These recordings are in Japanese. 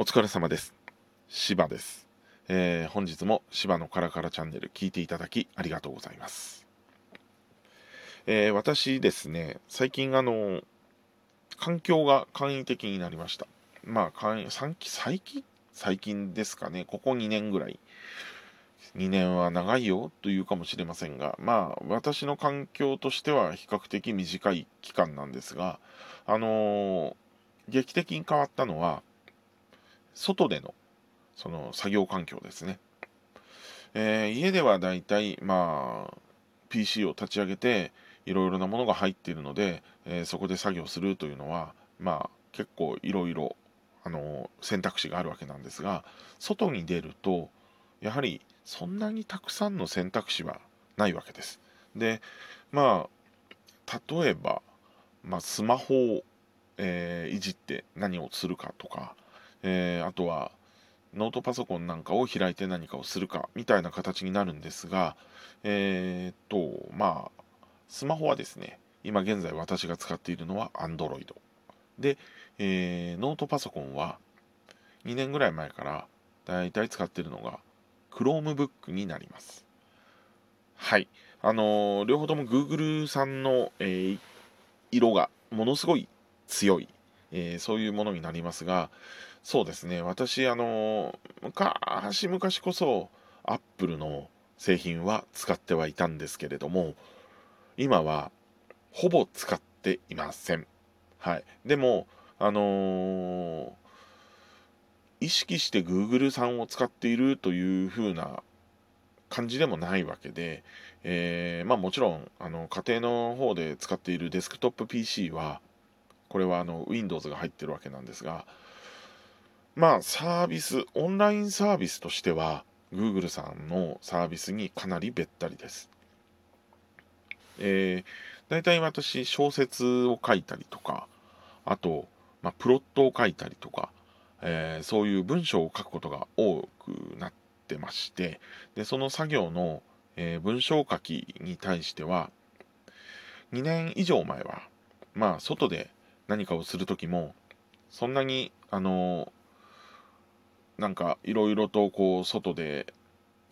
お疲れ様です。芝です、えー、本日も芝のカラカラチャンネル聞いていただきありがとうございます。えー、私ですね、最近あの、環境が簡易的になりました。まあ、最近最近ですかね、ここ2年ぐらい。2年は長いよというかもしれませんが、まあ、私の環境としては比較的短い期間なんですが、あのー、劇的に変わったのは、外でのその作業環境ですね。えー、家ではだいたいまあ PC を立ち上げていろいろなものが入っているので、えー、そこで作業するというのはまあ結構いろいろあの選択肢があるわけなんですが外に出るとやはりそんなにたくさんの選択肢はないわけです。でまあ例えば、まあ、スマホを、えー、いじって何をするかとかえー、あとはノートパソコンなんかを開いて何かをするかみたいな形になるんですが、えー、っと、まあ、スマホはですね、今現在私が使っているのは Android。で、えー、ノートパソコンは2年ぐらい前からだいたい使っているのが Chromebook になります。はい。あのー、両方とも Google さんの、えー、色がものすごい強い、えー、そういうものになりますが、そうですね、私、あの、昔々こそ、アップルの製品は使ってはいたんですけれども、今は、ほぼ使っていません。はい。でも、あのー、意識して Google さんを使っているという風な感じでもないわけで、えー、まあもちろん、あの、家庭の方で使っているデスクトップ PC は、これはあの Windows が入ってるわけなんですが、まあ、サービス、オンラインサービスとしては、Google さんのサービスにかなりべったりです。えー、大体私、小説を書いたりとか、あと、まあ、プロットを書いたりとか、えー、そういう文章を書くことが多くなってまして、でその作業の、えー、文章書きに対しては、2年以上前は、まあ、外で何かをするときも、そんなに、あのなんかいろいろとこう外で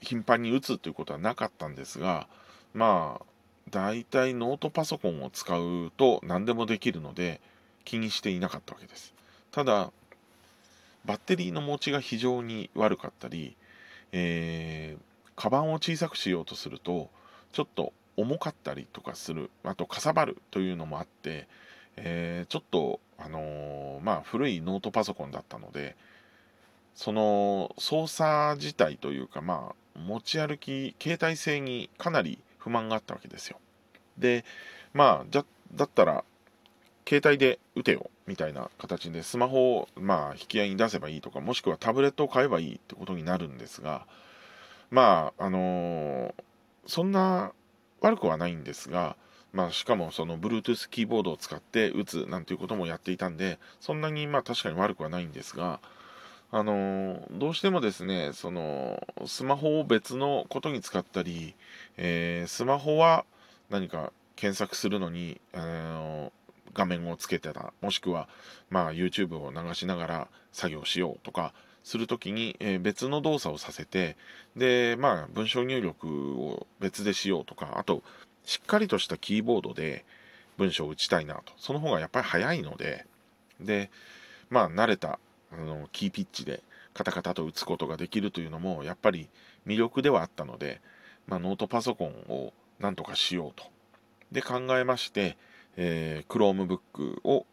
頻繁に打つということはなかったんですがまあ大体ノートパソコンを使うと何でもできるので気にしていなかったわけです。ただバッテリーの持ちが非常に悪かったり、えー、カバンを小さくしようとするとちょっと重かったりとかするあとかさばるというのもあって、えー、ちょっとあのー、まあ古いノートパソコンだったのでその操作自体というかまあ持ち歩き携帯性にかなり不満があったわけですよ。でまあじゃだったら携帯で打てよみたいな形でスマホをまあ引き合いに出せばいいとかもしくはタブレットを買えばいいってことになるんですがまああのー、そんな悪くはないんですがまあ、しかもその Bluetooth キーボードを使って打つなんていうこともやっていたんでそんなにまあ確かに悪くはないんですがあのどうしてもですねそのスマホを別のことに使ったり、えー、スマホは何か検索するのに、あの画面をつけてたもしくは、まあ、YouTube を流しながら作業しようとかするときに、え、別の動作をさせてで、まあ、文章入力を別でしようとかあとしっかりとしたキーボードで文章を打ちたいなと。その方がやっぱり早いので。でまあ慣れたあのキーピッチでカタカタと打つことができるというのもやっぱり魅力ではあったので、まあ、ノートパソコンをなんとかしようと。で考えまして、えー、Chromebook を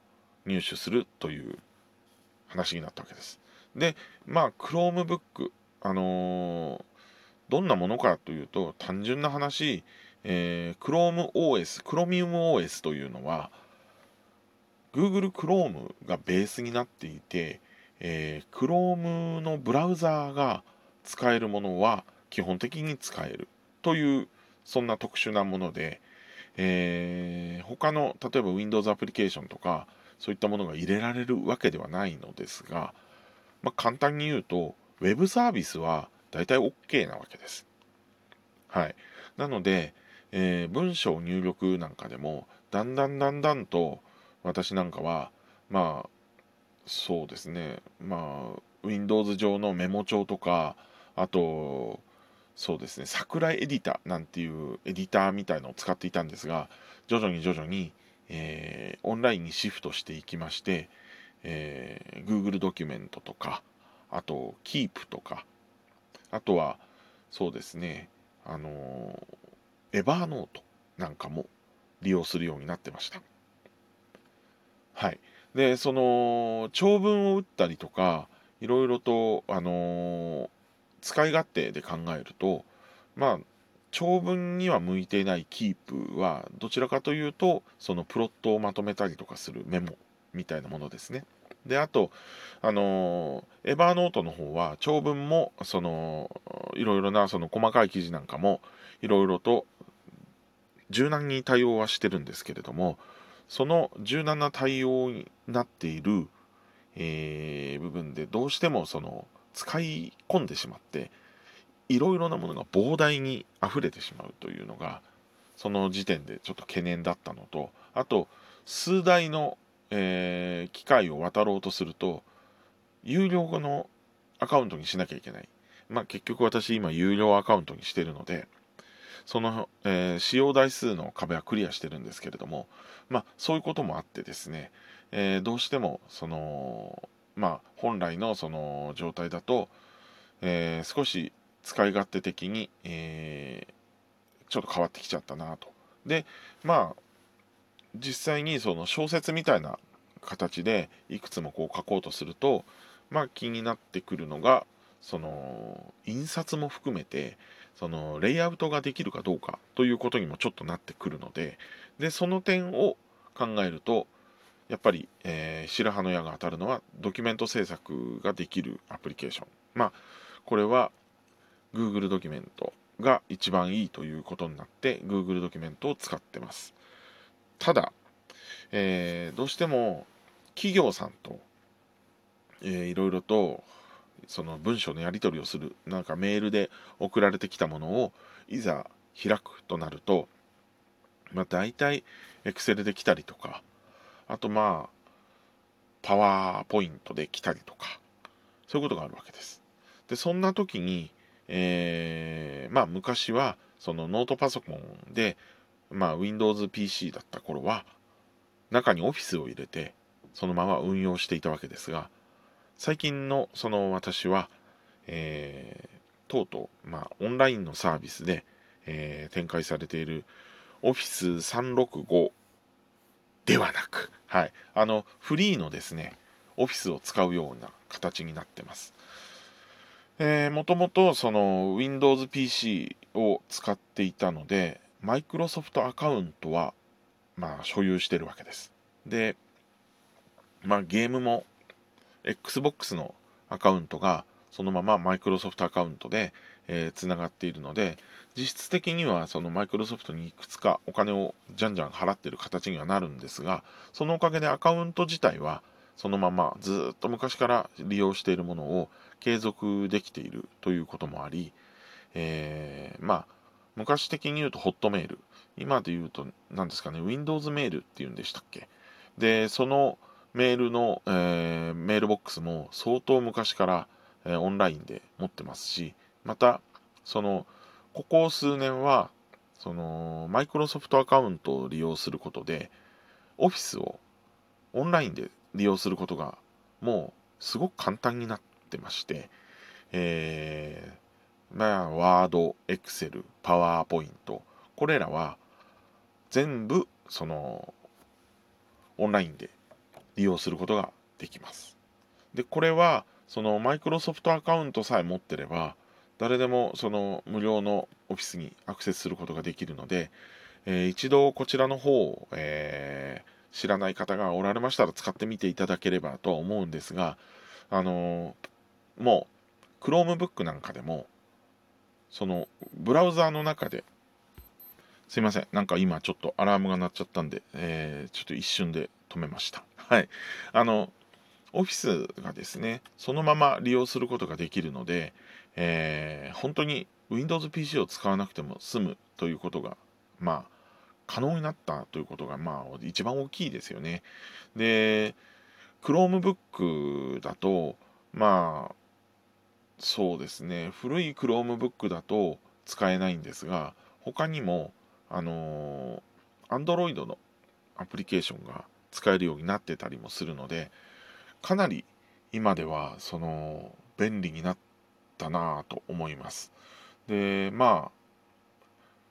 入手するという話になったわけです。で、まあ Chromebook、あのー、どんなものかというと単純な話、えー、ChromeOS、ChromiumOS というのは Google Chrome がベースになっていて、えー、Chrome のブラウザーが使えるものは基本的に使えるというそんな特殊なもので、えー、他の例えば Windows アプリケーションとかそういったものが入れられるわけではないのですが、まあ、簡単に言うと Web サービスは大体 OK なわけです。はい。なので、えー、文章入力なんかでもだんだんだんだんと私なんかはまあそうですね。まあ Windows 上のメモ帳とかあとそうですね。桜エディターなんていうエディターみたいのを使っていたんですが徐々に徐々に、えー、オンラインにシフトしていきまして、えー、Google ドキュメントとかあと Keep とかあとはそうですね。あのー、エバーノートなんかも利用するようになってましたはいでその長文を打ったりとかいろいろとあのー、使い勝手で考えるとまあ長文には向いていないキープはどちらかというとそのプロットをまとめたりとかするメモみたいなものですね。であとあのエバーノートの方は長文もそのいろいろなその細かい記事なんかもいろいろと柔軟に対応はしてるんですけれどもその柔軟な対応になっている、えー、部分でどうしてもその使い込んでしまっていろいろなものが膨大に溢れてしまうというのがその時点でちょっと懸念だったのとあと数台の、えー、機械を渡ろうとすると有料のアカウントにしなきゃいけない。まあ結局私今有料アカウントにしてるのでその、えー、使用台数の壁はクリアしてるんですけれどもまあそういうこともあってですね、えー、どうしてもそのまあ本来のその状態だと、えー、少し使い勝手的に、え、ちょっと変わってきちゃったなと。でまあ実際にその小説みたいな形でいくつもこう書こうとするとまあ気になってくるのがその印刷も含めてそのレイアウトができるかどうかということにもちょっとなってくるのででその点を考えるとやっぱり、えー、白羽の矢が当たるのはドキュメント制作ができるアプリケーション。まあこれは Google ドキュメントが一番いいということになって Google ドキュメントを使ってます。ただ、えー、どうしても企業さんと、えー、いろいろとその文章のやり取りをするなんかメールで送られてきたものをいざ開くとなるとまあ大体 Excel で来たりとかあとまあパワーポイントで来たりとかそういうことがあるわけです。でそんな時に、えー、まあ昔はそのノートパソコンで、まあ、Windows PC だった頃は中に Office を入れてそのまま運用していたわけですが最近のその私は、えー、とうとう、まあ、オンラインのサービスで、えー、展開されている Office365 ではなく、はい、あのフリーのですね、オフィスを使うような形になってます。えー、もともとその Windows PC を使っていたので、マイクロソフトアカウントは、まあ、所有してるわけです。で、まあ、ゲームも Xbox のアカウントがそのままマイクロソフトアカウントでえー、がっているので実質的にはそのマイクロソフトにいくつかお金をじゃんじゃん払っている形にはなるんですがそのおかげでアカウント自体はそのままずっと昔から利用しているものを継続できているということもあり、えー、まあ昔的に言うとホットメール。今で言うと何ですかね Windows メールっていうんでしたっけ。でそのメールの、えー、メールボックスも相当昔から、えー、オンラインで持ってますしまたそのここ数年はそのマイクロソフトアカウントを利用することでオフィスをオンラインで利用することがもうすごく簡単になってまして、えー、まあワード、エクセル、パワーポイントこれらは全部そのオンラインで利用することができます。でこれはそのマイクロソフトアカウントさえ持ってれば誰でもその無料のオフィスにアクセスすることができるので、えー、一度こちらの方を、えー、知らない方がおられましたら使ってみていただければとは思うんですが、あのー、もう Chromebook なんかでもそのブラウザーの中ですいませんなんか今ちょっとアラームが鳴っちゃったんで、えー、ちょっと一瞬で止めましたはいあのオフィスがですねそのまま利用することができるので、えー、本当に Windows PC を使わなくても済むということが、まあ、可能になったということが、まあ、一番大きいですよね。で、Chromebook だと、まあそうですね古い Chromebook だと使えないんですが他にもあの Android のアプリケーションが使えるようになってたりもするのでかなり今ではその便利になったなぁと思います。でまあ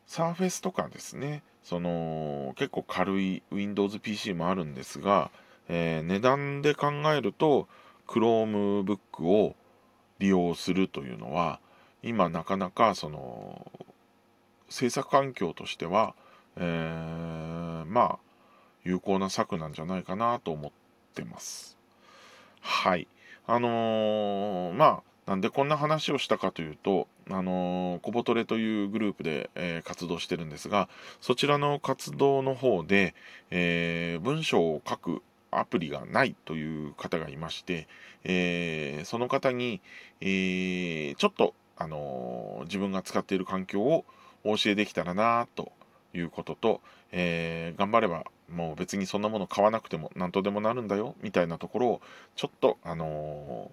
サーフェスとかですねその結構軽い Windows PC もあるんですが、えー、値段で考えると Chromebook を利用するというのは今なかなかその制作環境としては、えー、まあ有効な策なんじゃないかなと思ってます。はい。あのー、まあなんでこんな話をしたかというと、あのー、コボトレというグループで、えー、活動してるんですが、そちらの活動の方で、えー、文章を書くアプリがないという方がいまして、え、その方に、えー、ちょっと、あの、自分が使っている環境をお教えできたらなということと、え頑張ればもう別にそんなもの買わなくても何とでもなるんだよみたいなところをちょっと、あの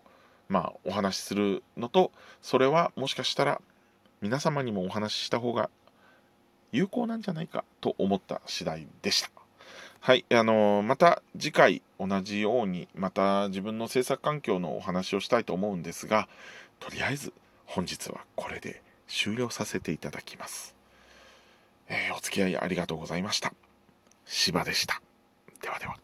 まあ、お話しするのとそれはもしかしたら皆様にもお話しした方が有効なんじゃないかと思った次第でした。はい、あのー、また次回同じようにまた自分の制作環境のお話をしたいと思うんですがとりあえず本日はこれで終了させていただきます、えー、お付き合いありがとうございました。芝でした。ではでは。